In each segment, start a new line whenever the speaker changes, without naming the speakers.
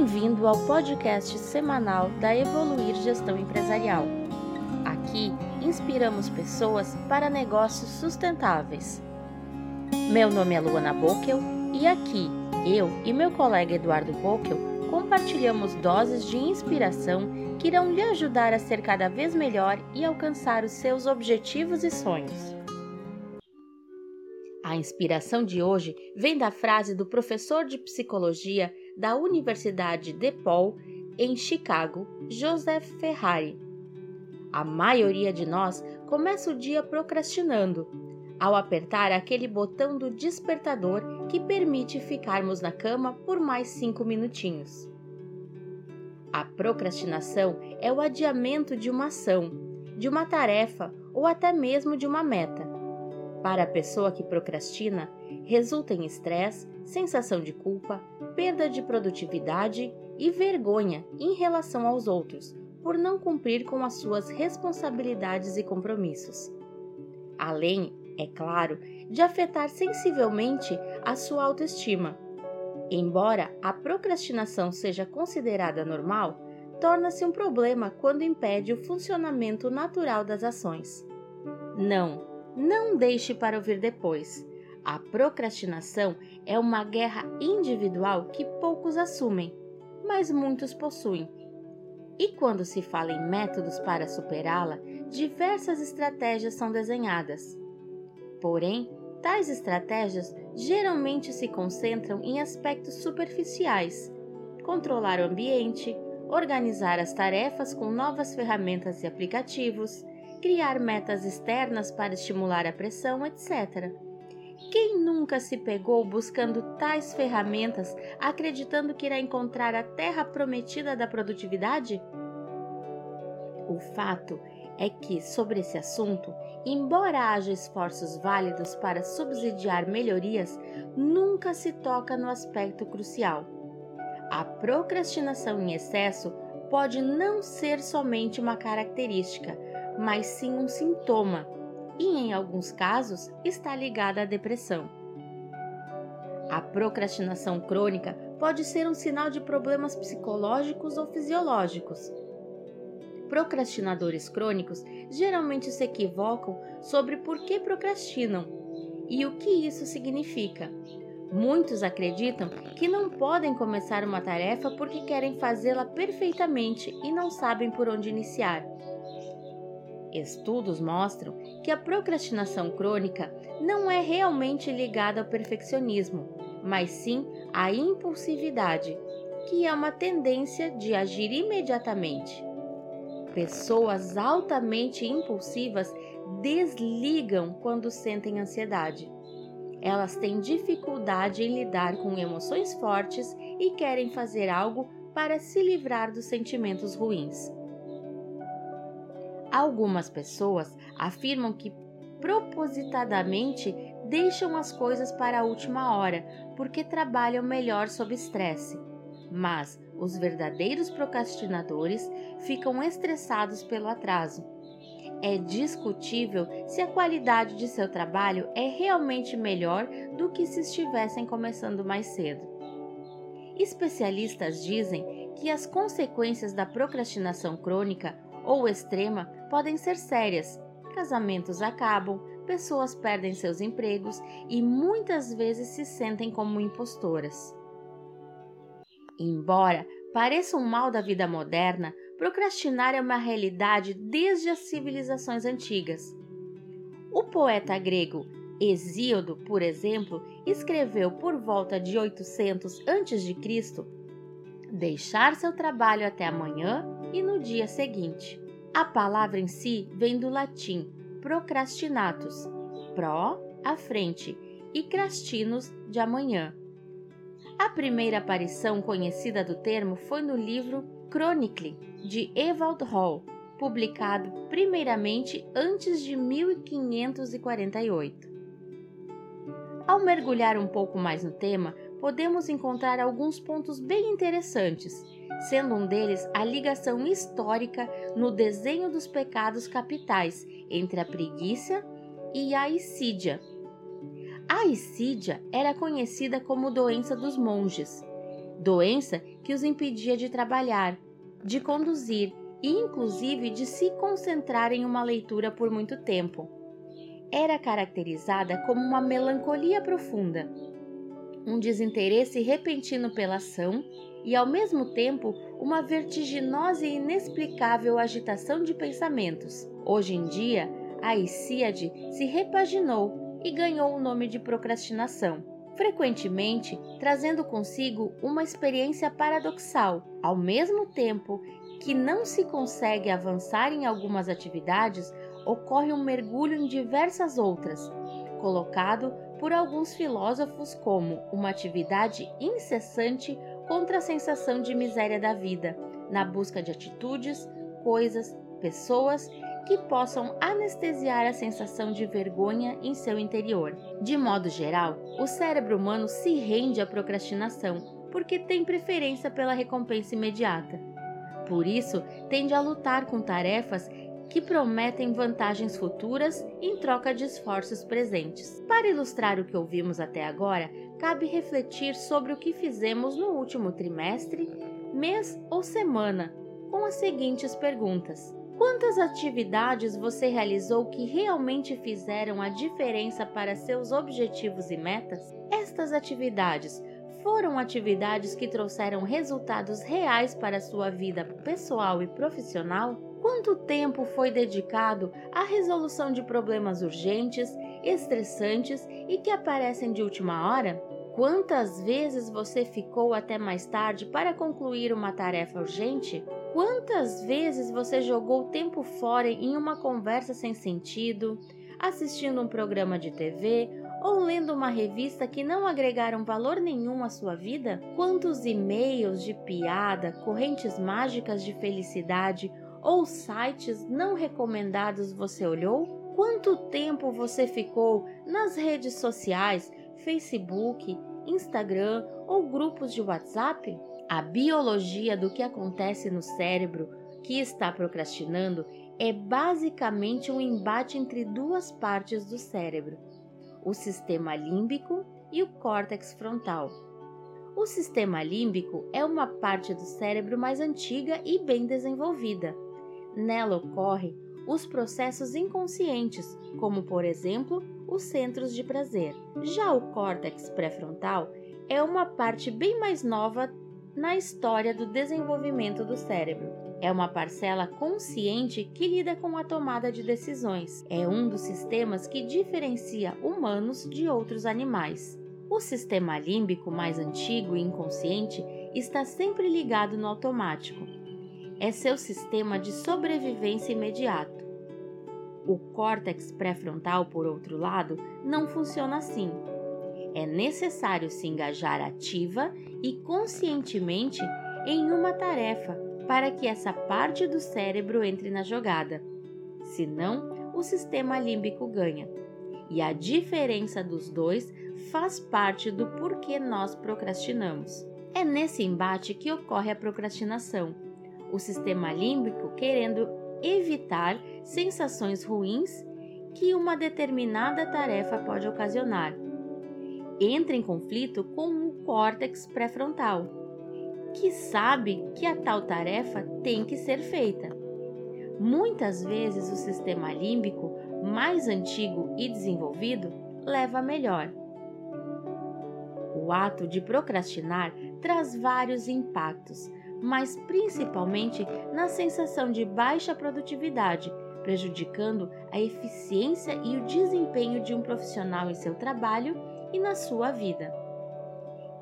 Bem-vindo ao podcast semanal da Evoluir Gestão Empresarial. Aqui inspiramos pessoas para negócios sustentáveis. Meu nome é Luana Bockel e aqui eu e meu colega Eduardo Bockel compartilhamos doses de inspiração que irão lhe ajudar a ser cada vez melhor e alcançar os seus objetivos e sonhos. A inspiração de hoje vem da frase do professor de psicologia da Universidade DePaul, em Chicago, Joseph Ferrari. A maioria de nós começa o dia procrastinando, ao apertar aquele botão do despertador que permite ficarmos na cama por mais cinco minutinhos. A procrastinação é o adiamento de uma ação, de uma tarefa ou até mesmo de uma meta. Para a pessoa que procrastina, resulta em estresse, sensação de culpa, perda de produtividade e vergonha em relação aos outros por não cumprir com as suas responsabilidades e compromissos. Além, é claro, de afetar sensivelmente a sua autoestima. Embora a procrastinação seja considerada normal, torna-se um problema quando impede o funcionamento natural das ações. Não, não deixe para ouvir depois. A procrastinação é uma guerra individual que poucos assumem, mas muitos possuem. E quando se fala em métodos para superá-la, diversas estratégias são desenhadas. Porém, tais estratégias geralmente se concentram em aspectos superficiais: controlar o ambiente, organizar as tarefas com novas ferramentas e aplicativos, criar metas externas para estimular a pressão, etc. Quem nunca se pegou buscando tais ferramentas, acreditando que irá encontrar a terra prometida da produtividade? O fato é que, sobre esse assunto, embora haja esforços válidos para subsidiar melhorias, nunca se toca no aspecto crucial. A procrastinação em excesso pode não ser somente uma característica, mas sim um sintoma, e em alguns casos está ligada à depressão. A procrastinação crônica pode ser um sinal de problemas psicológicos ou fisiológicos. Procrastinadores crônicos geralmente se equivocam sobre por que procrastinam e o que isso significa. Muitos acreditam que não podem começar uma tarefa porque querem fazê-la perfeitamente e não sabem por onde iniciar. Estudos mostram que a procrastinação crônica não é realmente ligada ao perfeccionismo, mas sim à impulsividade, que é uma tendência de agir imediatamente. Pessoas altamente impulsivas desligam quando sentem ansiedade. Elas têm dificuldade em lidar com emoções fortes e querem fazer algo para se livrar dos sentimentos ruins. Algumas pessoas afirmam que propositadamente deixam as coisas para a última hora porque trabalham melhor sob estresse. Mas os verdadeiros procrastinadores ficam estressados pelo atraso. É discutível se a qualidade de seu trabalho é realmente melhor do que se estivessem começando mais cedo. Especialistas dizem que as consequências da procrastinação crônica ou extrema podem ser sérias. Casamentos acabam, pessoas perdem seus empregos e muitas vezes se sentem como impostoras. Embora pareça um mal da vida moderna, procrastinar é uma realidade desde as civilizações antigas. O poeta grego Hesíodo, por exemplo, escreveu por volta de 800 a.C. deixar seu trabalho até amanhã e no dia seguinte. A palavra em si vem do latim procrastinatus, pró, à frente, e crastinos, de amanhã. A primeira aparição conhecida do termo foi no livro Chronicle, de Ewald Hall, publicado primeiramente antes de 1548. Ao mergulhar um pouco mais no tema, podemos encontrar alguns pontos bem interessantes, sendo um deles a ligação histórica no desenho dos pecados capitais entre a preguiça e a insídia. A insídia era conhecida como doença dos monges. doença que os impedia de trabalhar, de conduzir e, inclusive, de se concentrar em uma leitura por muito tempo. Era caracterizada como uma melancolia profunda, um desinteresse repentino pela ação e, ao mesmo tempo, uma vertiginosa e inexplicável agitação de pensamentos. Hoje em dia, a Isíade se repaginou e ganhou o nome de procrastinação, frequentemente trazendo consigo uma experiência paradoxal. Ao mesmo tempo que não se consegue avançar em algumas atividades, ocorre um mergulho em diversas outras, colocado por alguns filósofos como uma atividade incessante contra a sensação de miséria da vida, na busca de atitudes, coisas, pessoas que possam anestesiar a sensação de vergonha em seu interior. De modo geral, o cérebro humano se rende à procrastinação porque tem preferência pela recompensa imediata. Por isso, tende a lutar com tarefas que prometem vantagens futuras em troca de esforços presentes. Para ilustrar o que ouvimos até agora, cabe refletir sobre o que fizemos no último trimestre, mês ou semana, com as seguintes perguntas: Quantas atividades você realizou que realmente fizeram a diferença para seus objetivos e metas? Estas atividades foram atividades que trouxeram resultados reais para sua vida pessoal e profissional? Quanto tempo foi dedicado à resolução de problemas urgentes, estressantes e que aparecem de última hora? Quantas vezes você ficou até mais tarde para concluir uma tarefa urgente? Quantas vezes você jogou tempo fora em uma conversa sem sentido, assistindo um programa de TV ou lendo uma revista que não agregaram valor nenhum à sua vida? Quantos e-mails de piada, correntes mágicas de felicidade ou sites não recomendados você olhou? Quanto tempo você ficou nas redes sociais, Facebook, Instagram ou grupos de WhatsApp? A biologia do que acontece no cérebro que está procrastinando é basicamente um embate entre duas partes do cérebro, o sistema límbico e o córtex frontal. O sistema límbico é uma parte do cérebro mais antiga e bem desenvolvida Nela ocorrem os processos inconscientes, como por exemplo os centros de prazer. Já o córtex pré-frontal é uma parte bem mais nova na história do desenvolvimento do cérebro. É uma parcela consciente que lida com a tomada de decisões. É um dos sistemas que diferencia humanos de outros animais. O sistema límbico mais antigo e inconsciente está sempre ligado no automático, é seu sistema de sobrevivência imediato. O córtex pré-frontal, por outro lado, não funciona assim. É necessário se engajar ativa e conscientemente em uma tarefa para que essa parte do cérebro entre na jogada. Senão, o sistema límbico ganha. E a diferença dos dois faz parte do porquê nós procrastinamos. É nesse embate que ocorre a procrastinação o sistema límbico querendo evitar sensações ruins que uma determinada tarefa pode ocasionar. Entra em conflito com o córtex pré-frontal, que sabe que a tal tarefa tem que ser feita. Muitas vezes o sistema límbico mais antigo e desenvolvido leva melhor. O ato de procrastinar traz vários impactos, mas principalmente na sensação de baixa produtividade, prejudicando a eficiência e o desempenho de um profissional em seu trabalho e na sua vida.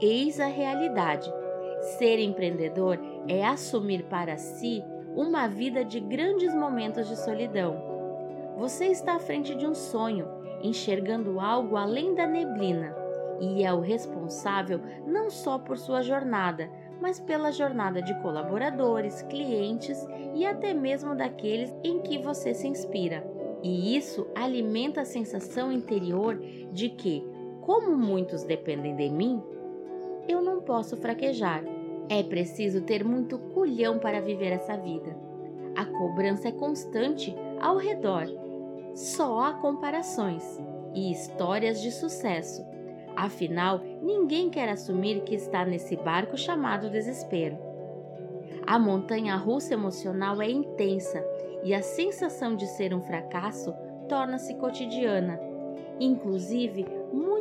Eis a realidade. Ser empreendedor é assumir para si uma vida de grandes momentos de solidão. Você está à frente de um sonho, enxergando algo além da neblina, e é o responsável não só por sua jornada, mas pela jornada de colaboradores, clientes e até mesmo daqueles em que você se inspira. E isso alimenta a sensação interior de que, como muitos dependem de mim, posso fraquejar. É preciso ter muito culhão para viver essa vida. A cobrança é constante ao redor. Só há comparações e histórias de sucesso Afinal, ninguém quer assumir que está nesse barco chamado desespero. A montanha russa emocional é intensa e a sensação de ser um fracasso torna-se cotidiana, inclusive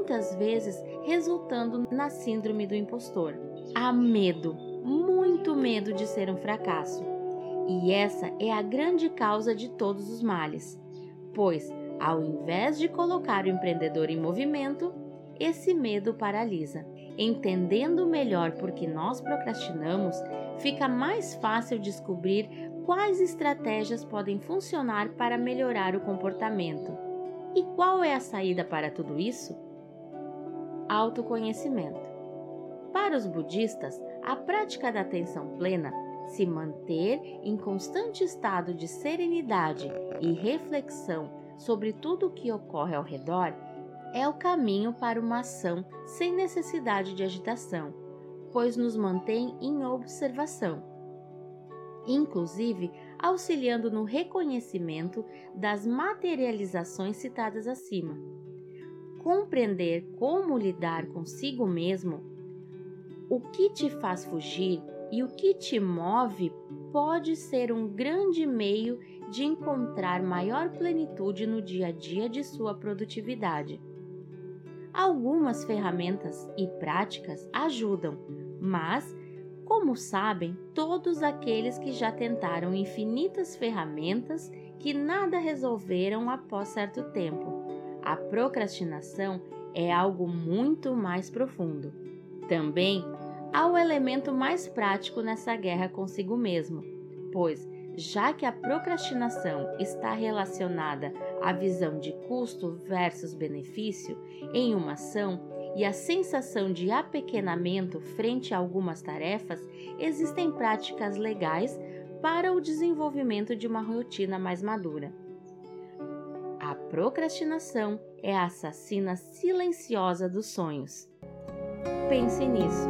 muitas vezes resultando na síndrome do impostor. Há medo, muito medo de ser um fracasso. E essa é a grande causa de todos os males, pois, ao invés de colocar o empreendedor em movimento, esse medo paralisa. Entendendo melhor por que nós procrastinamos, fica mais fácil descobrir quais estratégias podem funcionar para melhorar o comportamento. E qual é a saída para tudo isso? Autoconhecimento. Para os budistas, a prática da atenção plena, se manter em constante estado de serenidade e reflexão sobre tudo o que ocorre ao redor, é o caminho para uma ação sem necessidade de agitação, pois nos mantém em observação, inclusive auxiliando no reconhecimento das materializações citadas acima. Compreender como lidar consigo mesmo, o que te faz fugir e o que te move pode ser um grande meio de encontrar maior plenitude no dia a dia de sua produtividade. Algumas ferramentas e práticas ajudam, mas, como sabem todos aqueles que já tentaram infinitas ferramentas que nada resolveram após certo tempo, a procrastinação é algo muito mais profundo. Também há o elemento mais prático nessa guerra consigo mesmo, pois já que a procrastinação está relacionada à visão de custo versus benefício em uma ação e a sensação de apequenamento frente a algumas tarefas, existem práticas legais para o desenvolvimento de uma rotina mais madura. Procrastinação é a assassina silenciosa dos sonhos. Pense nisso.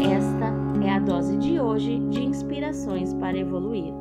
Esta é a dose de hoje de inspirações para evoluir.